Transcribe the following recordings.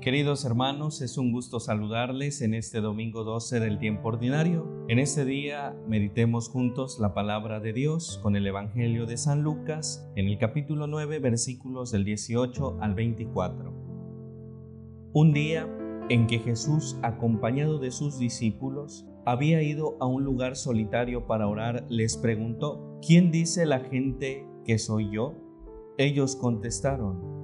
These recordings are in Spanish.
Queridos hermanos, es un gusto saludarles en este domingo 12 del tiempo ordinario. En este día meditemos juntos la palabra de Dios con el Evangelio de San Lucas en el capítulo 9 versículos del 18 al 24. Un día en que Jesús, acompañado de sus discípulos, había ido a un lugar solitario para orar, les preguntó, ¿quién dice la gente que soy yo? Ellos contestaron,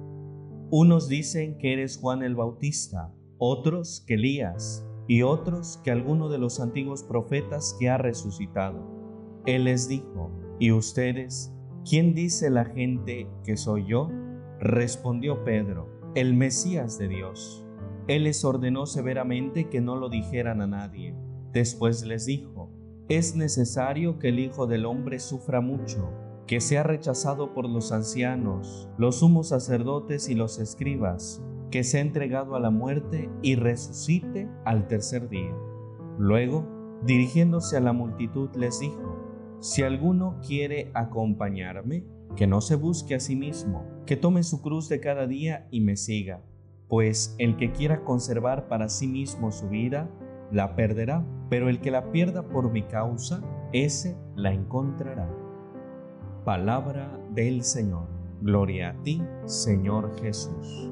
unos dicen que eres Juan el Bautista, otros que Elías, y otros que alguno de los antiguos profetas que ha resucitado. Él les dijo, ¿y ustedes? ¿Quién dice la gente que soy yo? Respondió Pedro, el Mesías de Dios. Él les ordenó severamente que no lo dijeran a nadie. Después les dijo, es necesario que el Hijo del Hombre sufra mucho que sea rechazado por los ancianos, los sumos sacerdotes y los escribas, que sea entregado a la muerte y resucite al tercer día. Luego, dirigiéndose a la multitud, les dijo, si alguno quiere acompañarme, que no se busque a sí mismo, que tome su cruz de cada día y me siga, pues el que quiera conservar para sí mismo su vida, la perderá, pero el que la pierda por mi causa, ese la encontrará. Palabra del Señor. Gloria a ti, Señor Jesús.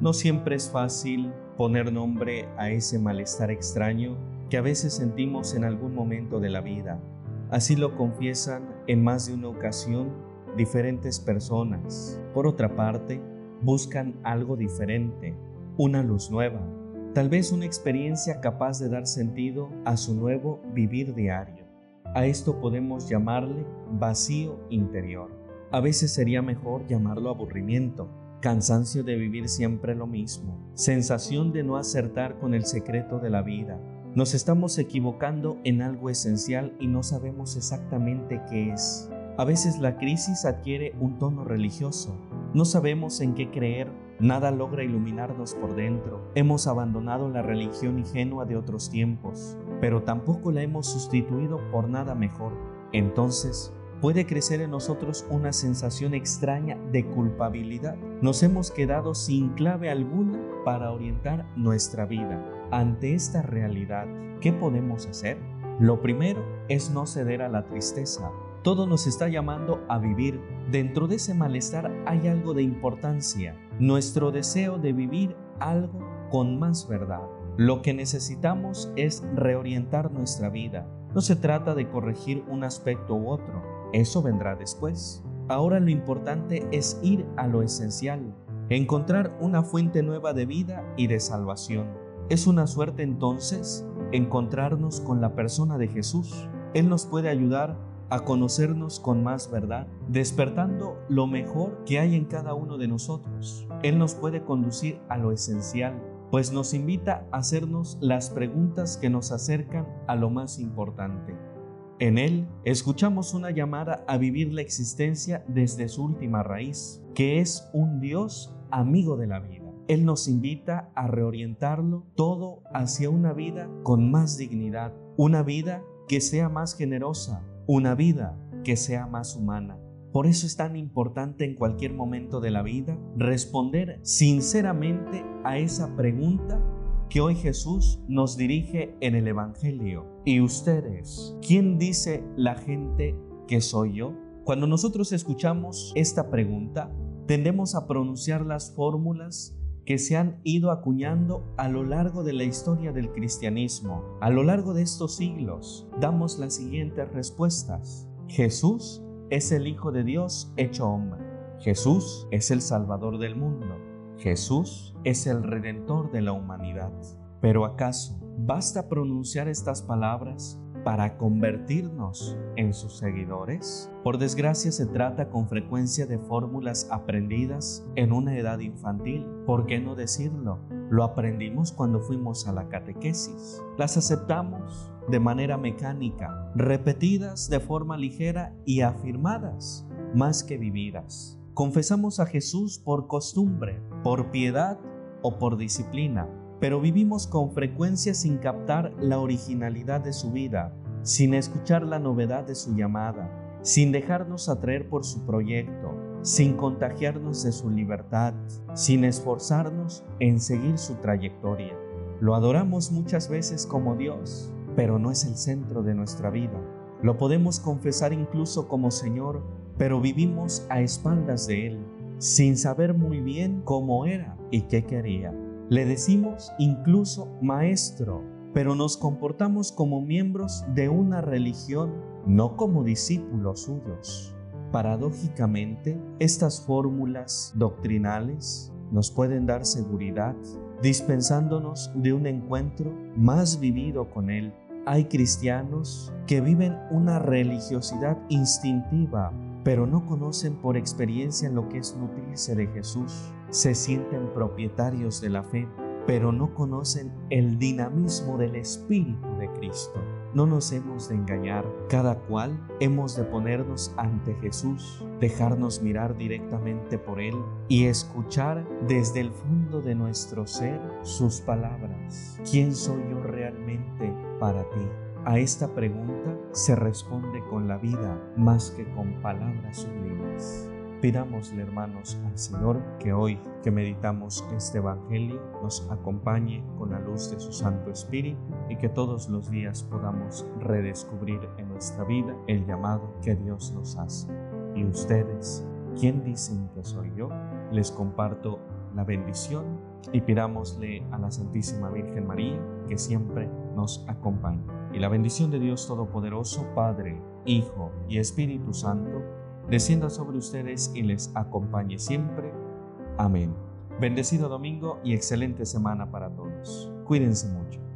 No siempre es fácil poner nombre a ese malestar extraño que a veces sentimos en algún momento de la vida. Así lo confiesan en más de una ocasión diferentes personas. Por otra parte, buscan algo diferente, una luz nueva, tal vez una experiencia capaz de dar sentido a su nuevo vivir diario. A esto podemos llamarle vacío interior. A veces sería mejor llamarlo aburrimiento, cansancio de vivir siempre lo mismo, sensación de no acertar con el secreto de la vida. Nos estamos equivocando en algo esencial y no sabemos exactamente qué es. A veces la crisis adquiere un tono religioso. No sabemos en qué creer, nada logra iluminarnos por dentro. Hemos abandonado la religión ingenua de otros tiempos, pero tampoco la hemos sustituido por nada mejor. Entonces, puede crecer en nosotros una sensación extraña de culpabilidad. Nos hemos quedado sin clave alguna para orientar nuestra vida. Ante esta realidad, ¿qué podemos hacer? Lo primero es no ceder a la tristeza, todo nos está llamando a vivir. Dentro de ese malestar hay algo de importancia, nuestro deseo de vivir algo con más verdad. Lo que necesitamos es reorientar nuestra vida. No se trata de corregir un aspecto u otro, eso vendrá después. Ahora lo importante es ir a lo esencial, encontrar una fuente nueva de vida y de salvación. Es una suerte entonces encontrarnos con la persona de Jesús. Él nos puede ayudar a conocernos con más verdad, despertando lo mejor que hay en cada uno de nosotros. Él nos puede conducir a lo esencial, pues nos invita a hacernos las preguntas que nos acercan a lo más importante. En Él escuchamos una llamada a vivir la existencia desde su última raíz, que es un Dios amigo de la vida. Él nos invita a reorientarlo todo hacia una vida con más dignidad, una vida que sea más generosa, una vida que sea más humana. Por eso es tan importante en cualquier momento de la vida responder sinceramente a esa pregunta que hoy Jesús nos dirige en el Evangelio. ¿Y ustedes? ¿Quién dice la gente que soy yo? Cuando nosotros escuchamos esta pregunta, tendemos a pronunciar las fórmulas que se han ido acuñando a lo largo de la historia del cristianismo. A lo largo de estos siglos damos las siguientes respuestas. Jesús es el Hijo de Dios hecho hombre. Jesús es el Salvador del mundo. Jesús es el Redentor de la humanidad. Pero ¿acaso basta pronunciar estas palabras para convertirnos en sus seguidores? Por desgracia se trata con frecuencia de fórmulas aprendidas en una edad infantil. ¿Por qué no decirlo? Lo aprendimos cuando fuimos a la catequesis. Las aceptamos de manera mecánica, repetidas de forma ligera y afirmadas más que vividas. Confesamos a Jesús por costumbre, por piedad o por disciplina pero vivimos con frecuencia sin captar la originalidad de su vida, sin escuchar la novedad de su llamada, sin dejarnos atraer por su proyecto. sin contagiarnos de su libertad, sin esforzarnos en seguir su trayectoria. Lo adoramos muchas veces como Dios, pero no es el centro de nuestra vida. Lo podemos confesar incluso como Señor, pero vivimos a espaldas de Él, sin saber muy bien cómo era y qué quería. Le decimos incluso Maestro, pero nos comportamos como miembros de una religión, no como discípulos suyos. Paradójicamente, estas fórmulas doctrinales nos pueden dar seguridad, dispensándonos de un encuentro más vivido con Él. Hay cristianos que viven una religiosidad instintiva, pero no conocen por experiencia lo que es nutrirse de Jesús. Se sienten propietarios de la fe, pero no conocen el dinamismo del Espíritu de Cristo. No nos hemos de engañar, cada cual hemos de ponernos ante Jesús, dejarnos mirar directamente por Él y escuchar desde el fondo de nuestro ser sus palabras. ¿Quién soy yo realmente para ti? A esta pregunta se responde con la vida más que con palabras sublimes. Pidámosle, hermanos, al Señor que hoy que meditamos este Evangelio nos acompañe con la luz de su Santo Espíritu y que todos los días podamos redescubrir en nuestra vida el llamado que Dios nos hace. Y ustedes, ¿quién dicen que soy yo? Les comparto la bendición y pidámosle a la Santísima Virgen María que siempre nos acompañe. Y la bendición de Dios Todopoderoso, Padre, Hijo y Espíritu Santo, descienda sobre ustedes y les acompañe siempre. Amén. Bendecido domingo y excelente semana para todos. Cuídense mucho.